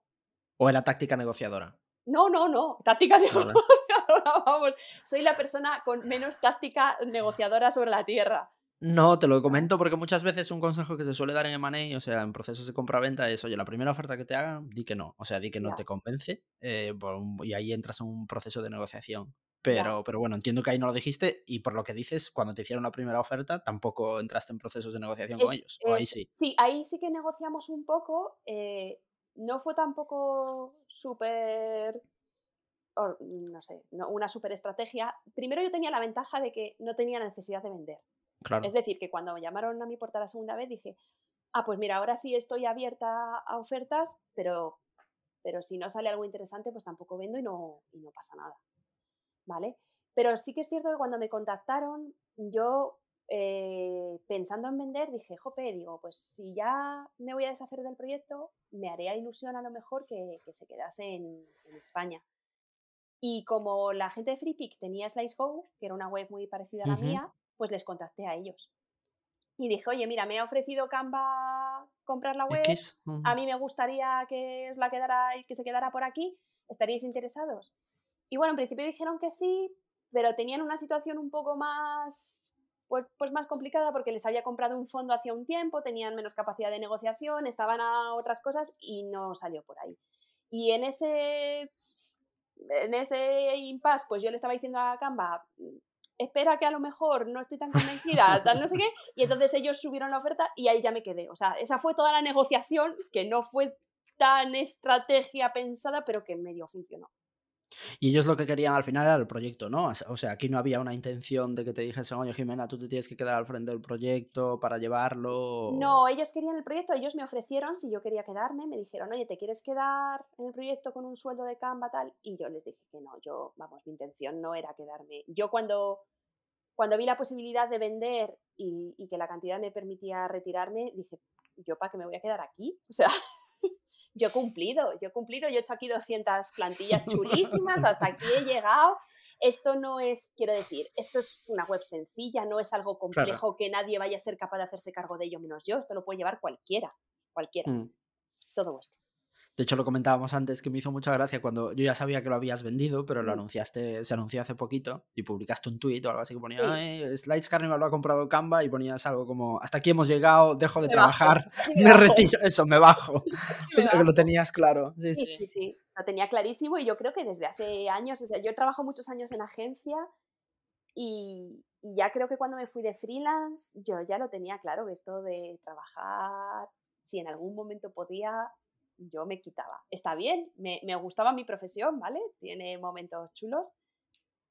O era táctica negociadora. no, no, no. Táctica negociadora, vamos. Soy la persona con menos táctica negociadora sobre la tierra. No, te lo comento porque muchas veces un consejo que se suele dar en M&A, o sea, en procesos de compra-venta es, oye, la primera oferta que te hagan, di que no. O sea, di que no te convence eh, un- y ahí entras en un proceso de negociación. Pero, pero bueno, entiendo que ahí no lo dijiste y por lo que dices, cuando te hicieron la primera oferta, tampoco entraste en procesos de negociación con Es- ellos. O ahí sí. Sí, ahí sí que negociamos un poco. eh, no fue tampoco súper. No sé, no- una súper estrategia. Primero yo tenía la ventaja de que no tenía necesidad de vender. Es decir, que cuando me llamaron a mi puerta la segunda vez dije, ah, pues mira, ahora sí estoy abierta a ofertas, pero, pero si no sale algo interesante, pues tampoco vendo y no, y no pasa nada. ¿Vale? Pero sí que es cierto que cuando me contactaron, yo eh, pensando en vender, dije, jope, digo, pues si ya me voy a deshacer del proyecto, me haría ilusión a lo mejor que, que se quedase en España. Y como la gente de FreePick tenía SliceGo, que era una web muy parecida a la mía, pues les contacté a ellos. Y dije, oye, mira, me ha ofrecido Canva comprar la web, X. ujú. a mí me gustaría que la quedara, que se quedara por aquí, ¿estaríais interesados? Y bueno, en principio dijeron que sí, pero tenían una situación un poco más, pues, pues más complicada porque les había comprado un fondo hacía un tiempo, tenían menos capacidad de negociación, estaban a otras cosas y no salió por ahí. Y en ese, en ese impasse, pues yo le estaba diciendo a Canva, espera que a lo mejor no estoy tan convencida, tal no sé qué, y entonces ellos subieron la oferta y ahí ya me quedé. O sea, esa fue toda la negociación que no fue tan estrategia pensada, pero que medio funcionó. Y ellos lo que querían al final era el proyecto, ¿no? O sea- aquí no había una intención de que te dijesen, oye, Jimena, tú te tienes que quedar al frente del proyecto para llevarlo. No, ellos querían el proyecto, ellos me ofrecieron si yo quería quedarme, me dijeron, oye, ¿te quieres quedar en el proyecto con un sueldo de Canva tal? Y yo les dije que no, yo, vamos, mi intención no era quedarme. Yo cuando, cuando vi la posibilidad de vender y, y que la cantidad me permitía retirarme, dije, ¿yo para qué me voy a quedar aquí? O sea, yo he cumplido, yo he cumplido, yo he hecho aquí 200 plantillas chulísimas, hasta aquí he llegado. Esto no es, quiero decir, esto es una web sencilla, no es algo complejo que nadie vaya a ser capaz de hacerse cargo de ello menos yo. Esto lo puede llevar cualquiera, cualquiera, Mm. todo vuestro. De hecho, lo comentábamos antes que me hizo mucha gracia cuando yo ya sabía que lo habías vendido, pero lo anunciaste, se anunció hace poquito y publicaste un tuit o algo así que ponía, Sí. "Ay, Slides Carnival lo ha comprado Canva y ponías algo como, hasta aquí hemos llegado, dejo de Me bajo, trabajar, me me retiro, eso, me bajo. me que lo tenías claro. Sí, Sí, sí. sí, sí, lo tenía clarísimo y yo creo que desde hace años, o sea, yo trabajo muchos años en agencia y, y ya creo que cuando me fui de freelance yo ya lo tenía claro que esto de trabajar, si en algún momento podía, yo me quitaba. Está bien, me, me gustaba mi profesión, ¿vale? Tiene momentos chulos,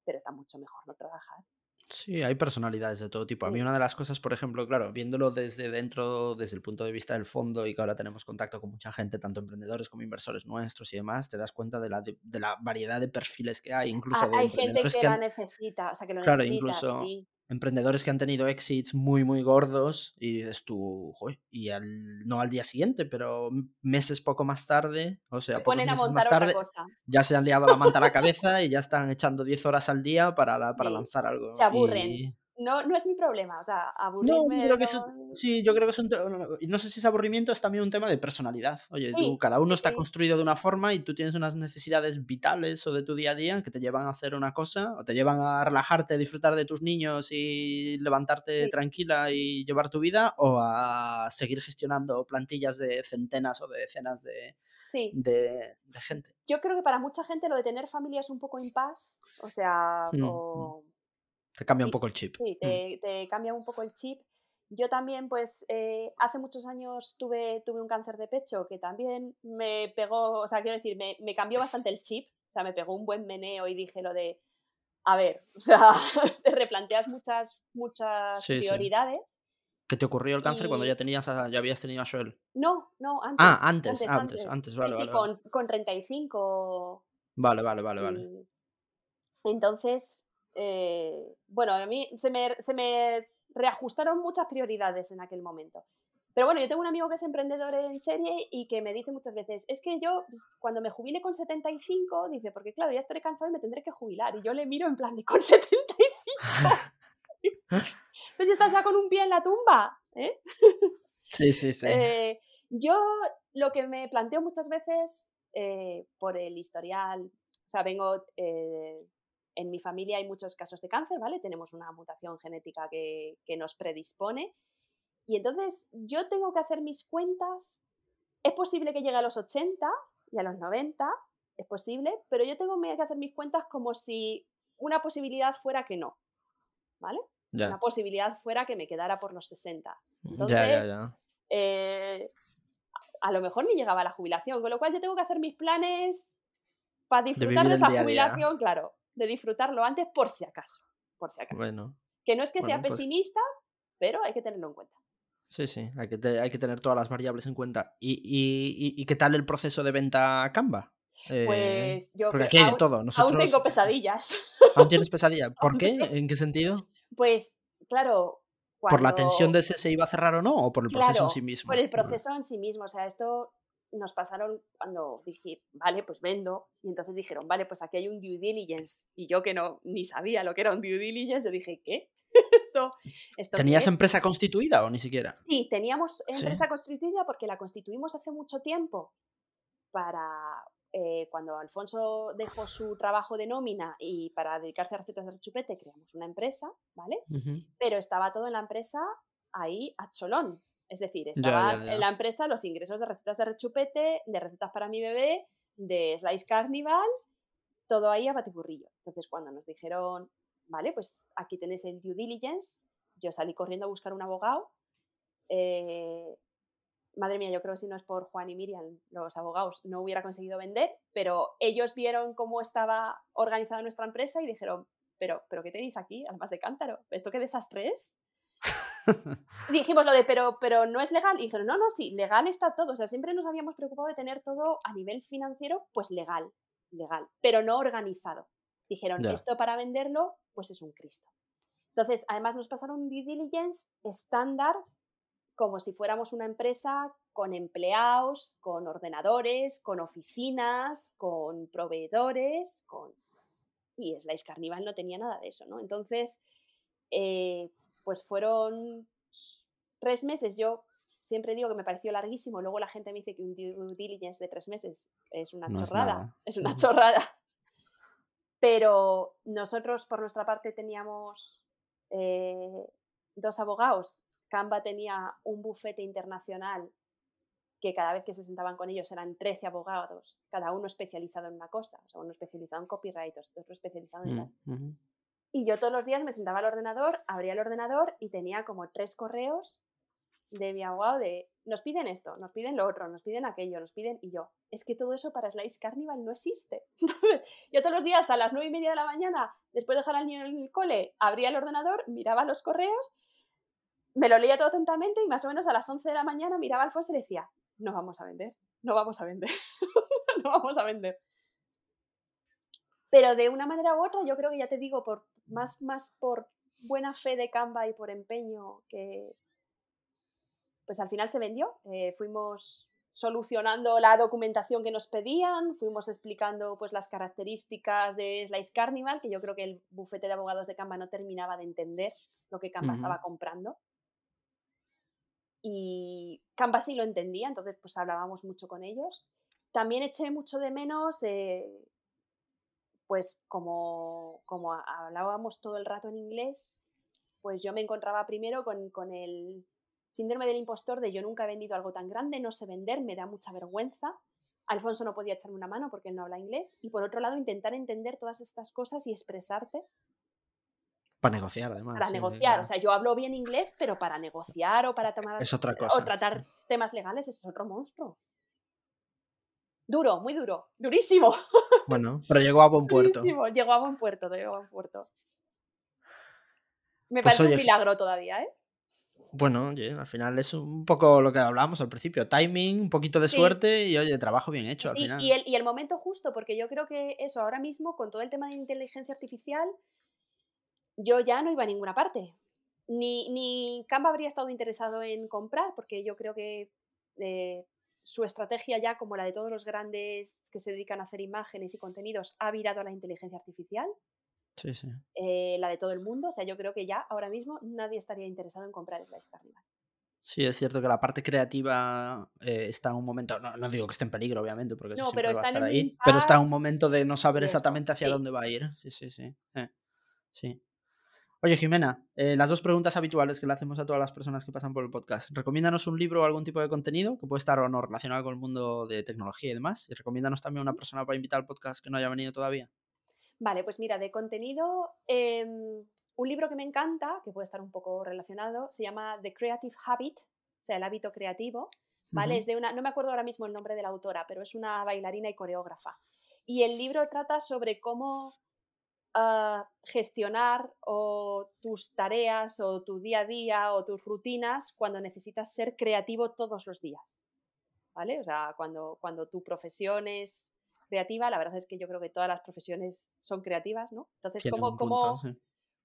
pero está mucho mejor no trabajar. Sí, hay personalidades de todo tipo. A mí una de las cosas, por ejemplo, claro, viéndolo desde dentro, desde el punto de vista del fondo y que ahora tenemos contacto con mucha gente, tanto emprendedores como inversores nuestros y demás, te das cuenta de la, de, de la variedad de perfiles que hay, incluso Ah, de hay gente que que la necesita, o sea, que lo Claro, necesita, incluso sí. Emprendedores que han tenido exits muy, muy gordos y dices tú, "Joder", y al, no al día siguiente, pero meses poco más tarde, o sea, Se pocos ponen a meses más tarde, cosa. ya se han liado la manta a la cabeza y ya están echando 10 horas al día para, la- para Sí, lanzar algo. se aburren. Y- No, no es mi problema, o sea, No, aburrirme. yo creo que es, no- sí, yo creo que es un no, no, no sé si es aburrimiento, es también un tema de personalidad. Oye, tú, Sí, cada uno sí, está sí. construido de una forma y tú tienes unas necesidades vitales o de tu día a día que te llevan a hacer una cosa, o te llevan a relajarte, disfrutar de tus niños y levantarte tranquila y llevar tu vida, o a seguir gestionando plantillas de centenas o de decenas de, Sí, de- de gente. yo creo que para mucha gente lo de tener familia es un poco impas, o sea, Mm, mm. Te cambia un poco el chip. sí, Mm. te, te cambia un poco el chip. Yo también, pues, eh, hace muchos años tuve, tuve un cáncer de pecho que también me pegó, o sea, quiero decir, me, me cambió bastante el chip, o sea, me pegó un buen meneo y dije lo de, a ver, o sea, te replanteas muchas, muchas Sí, sí. prioridades ¿Que te ocurrió el cáncer cuando ya tenías ya habías tenido a Joel? No, no, antes. Ah, antes, antes, antes, vale, sí, vale, sí, Con, con 35. Vale, vale, vale, vale. Entonces, eh, bueno, a mí se me, se me reajustaron muchas prioridades en aquel momento. Pero bueno, yo tengo un amigo que es emprendedor en serie y que me dice muchas veces, es que yo pues, cuando me jubile con 75, dice, porque claro, ya estaré cansado y me tendré que jubilar. Y yo le miro en plan de con 75. pues estás ya con un pie en la tumba. ¿eh? Sí, sí, sí. Eh, yo lo que me planteo muchas veces eh, por el historial, o sea, vengo, en mi familia hay muchos casos de cáncer, ¿vale? Tenemos una mutación genética que, que nos predispone y entonces yo tengo que hacer mis cuentas. Es posible que llegue a los 80 y a los 90, es posible, pero yo tengo que hacer mis cuentas como si una posibilidad fuera que no. ¿Vale? Una posibilidad fuera que me quedara por los 60. Entonces, eh, a lo mejor ni llegaba a la jubilación, con lo cual yo tengo que hacer mis planes para disfrutar de, esa jubilación, claro, de disfrutarlo antes por si acaso. Por si acaso. Bueno. Que no es que sea pues pesimista, pero hay que tenerlo en cuenta. Sí, sí, hay que, hay que tener todas las variables en cuenta. ¿Y, y, y qué tal el proceso de venta Canva? Eh, pues yo porque aquí hay todo. Nosotros... aún tengo pesadillas. ¿Aún tienes pesadilla? ¿Por qué? ¿En qué sentido? Pues, claro. ¿Por la tensión de si se iba a cerrar o no? ¿O por el proceso en sí mismo? Por el proceso en sí mismo. O sea, esto nos pasaron cuando dije, vale, pues vendo. Y entonces dijeron, vale, pues aquí hay un due diligence. Y yo que no ni sabía lo que era un due diligence, yo dije, ¿qué? esto, ¿Tenías empresa constituida o ni siquiera? Sí, teníamos empresa constituida porque la constituimos hace mucho tiempo para eh, cuando Alfonso dejó su trabajo de nómina y para dedicarse a recetas de rechupete creamos una empresa, ¿vale? Pero estaba todo en la empresa ahí a cholón. Es decir, estaba en la empresa los ingresos de recetas de rechupete, de recetas para mi bebé, de Slice Carnival, todo ahí a batiburrillo. Entonces, cuando nos dijeron, vale, pues aquí tenéis el due diligence. Yo salí corriendo a buscar un abogado. Eh, madre mía, yo creo que si no es por Juan y Miriam, los abogados, no hubiera conseguido vender, pero ellos vieron cómo estaba organizada nuestra empresa y dijeron, pero, pero ¿qué tenéis aquí? Además de cántaro, ¿esto qué desastre es? dijimos lo de, pero, pero no es legal. Y dijeron, no, no, sí, legal está todo. O sea, siempre nos habíamos preocupado de tener todo a nivel financiero, pues legal, legal, pero no organizado. Dijeron, esto para venderlo, pues es un Cristo. Entonces, además nos pasaron un due diligence estándar como si fuéramos una empresa con empleados, con ordenadores, con oficinas, con proveedores, con... Y Slice Carnival no tenía nada de eso, ¿no? Entonces, eh, pues fueron tres meses. Yo siempre digo que me pareció larguísimo, luego la gente me dice que un due diligence de tres meses es una chorrada. es una chorrada. Pero nosotros, por nuestra parte, teníamos eh, dos abogados. Canva tenía un bufete internacional que cada vez que se sentaban con ellos eran 13 abogados, cada uno especializado en una cosa, o sea, uno especializado en copyright, otro especializado en tal. Y yo todos los días me sentaba al ordenador, abría el ordenador y tenía como tres correos de mi abogado de nos piden esto, nos piden lo otro, nos piden aquello, nos piden y yo, es que todo eso para Slice Carnival no existe. yo todos los días a las nueve y media de la mañana, después de dejar al niño en el cole, abría el ordenador, miraba los correos, me lo leía todo atentamente y más o menos a las 11 de la mañana miraba al Alfonso y decía, no vamos a vender, no vamos a vender, no vamos a vender. Pero de una manera u otra, yo creo que ya te digo, por, más, más por buena fe de Canva y por empeño que, pues al final se vendió. Eh, fuimos solucionando la documentación que nos pedían, fuimos explicando pues las características de Slice Carnival, que yo creo que el bufete de abogados de Canva no terminaba de entender lo que Canva estaba comprando. Y Canva sí lo entendía, entonces pues hablábamos mucho con ellos. También eché mucho de menos, eh, pues como, como hablábamos todo el rato en inglés, pues yo me encontraba primero con, con el síndrome del impostor de yo nunca he vendido algo tan grande, no sé vender, me da mucha vergüenza. Alfonso no podía echarme una mano porque él no habla inglés. Y por otro lado, intentar entender todas estas cosas y expresarte. Para negociar, además. Para negociar. O sea, yo hablo bien inglés, pero para negociar o para tomar. Es otra cosa. O tratar temas legales es otro monstruo. Duro, muy duro. Durísimo. Bueno, pero llegó a buen puerto. Durísimo. Llegó a buen puerto, llegó a buen puerto. Me pues parece un milagro todavía, ¿eh? bueno, oye, al final es un poco lo que hablábamos al principio, timing, un poquito de Sí. suerte y oye, trabajo bien hecho al Sí, final. y el, y el momento justo, porque yo creo que eso, ahora mismo, con todo el tema de inteligencia artificial, yo ya no iba a ninguna parte. Ni, ni Canva habría estado interesado en comprar, porque yo creo que eh, su estrategia ya, como la de todos los grandes que se dedican a hacer imágenes y contenidos, ha virado a la inteligencia artificial, Sí, sí. eh, la de todo el mundo. O sea, yo creo que ya ahora mismo nadie estaría interesado en comprar Slice Carnival. Sí, es cierto que la parte creativa eh, está en un momento, no, no digo que esté en peligro, obviamente, porque eso No, siempre pero va a está en estar un ahí, pero está en un momento de no saber eso, exactamente hacia sí. dónde va a ir. Sí, sí, sí. eh, sí. Oye, Jimena, eh, las dos preguntas habituales que le hacemos a todas las personas que pasan por el podcast. Recomiéndanos un libro o algún tipo de contenido que puede estar o no relacionado con el mundo de tecnología y demás. Y recomiéndanos también una persona para invitar al podcast que no haya venido todavía. Vale, pues mira, de contenido, em, un libro que me encanta, que puede estar un poco relacionado, se llama The Creative Habit, o sea, el hábito creativo, ¿vale? Es de una, no me acuerdo ahora mismo el nombre de la autora, pero es una bailarina y coreógrafa. Y el libro trata sobre cómo ah, gestionar o tus tareas o tu día a día o tus rutinas cuando necesitas ser creativo todos los días, ¿vale? O sea, cuando, cuando tu profesión es creativa, la verdad es que yo creo que todas las profesiones son creativas, ¿no? Entonces, ¿cómo, cómo.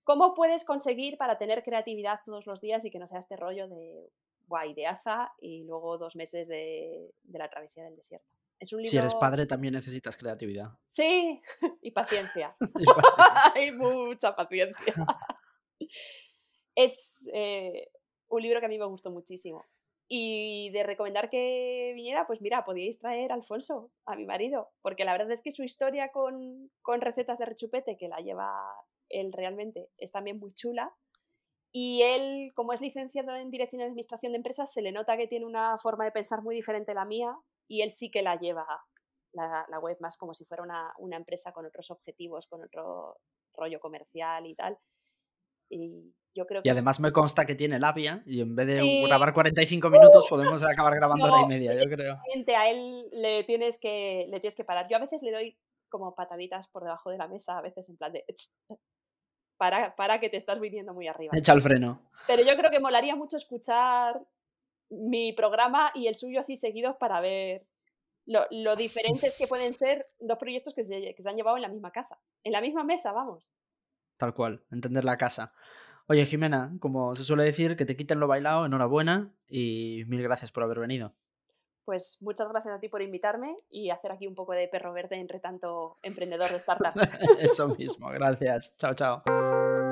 ¿cómo puedes conseguir para tener creatividad todos los días y que no sea este rollo de guay, de aza y luego dos meses de, de la travesía del desierto? Es un libro... Si eres padre, también necesitas creatividad. Sí, y paciencia. Y paciencia. Hay mucha paciencia. es eh, un libro que a mí me gustó muchísimo. Y de recomendar que viniera, pues mira, podíais traer a Alfonso, a mi marido, porque la verdad es que su historia con, con recetas de rechupete, que la lleva él realmente, es también muy chula. Y él, como es licenciado en Dirección de Administración de Empresas, se le nota que tiene una forma de pensar muy diferente a la mía y él sí que la lleva la, la web más como si fuera una, una empresa con otros objetivos, con otro rollo comercial y tal. Y yo creo que Y es- además me consta que tiene labia y en vez de Sí. grabar 45 minutos podemos acabar grabando hora y No, media, yo creo. A él le tienes que le tienes que parar. Yo a veces le doy como pataditas por debajo de la mesa, a veces en plan de "Ch, para, para que te estás viniendo muy arriba. Echa el freno. Pero yo creo que molaría mucho escuchar mi programa y el suyo así seguidos para ver lo, lo diferentes que pueden ser dos proyectos que se, que se han llevado en la misma casa, en la misma mesa, vamos. Tal cual, entender la casa. Oye, Jimena, como se suele decir, que te quiten lo bailado, enhorabuena y mil gracias por haber venido. Pues muchas gracias a ti por invitarme y hacer aquí un poco de perro verde entre tanto emprendedor de startups. Eso mismo, gracias. Chao, chao.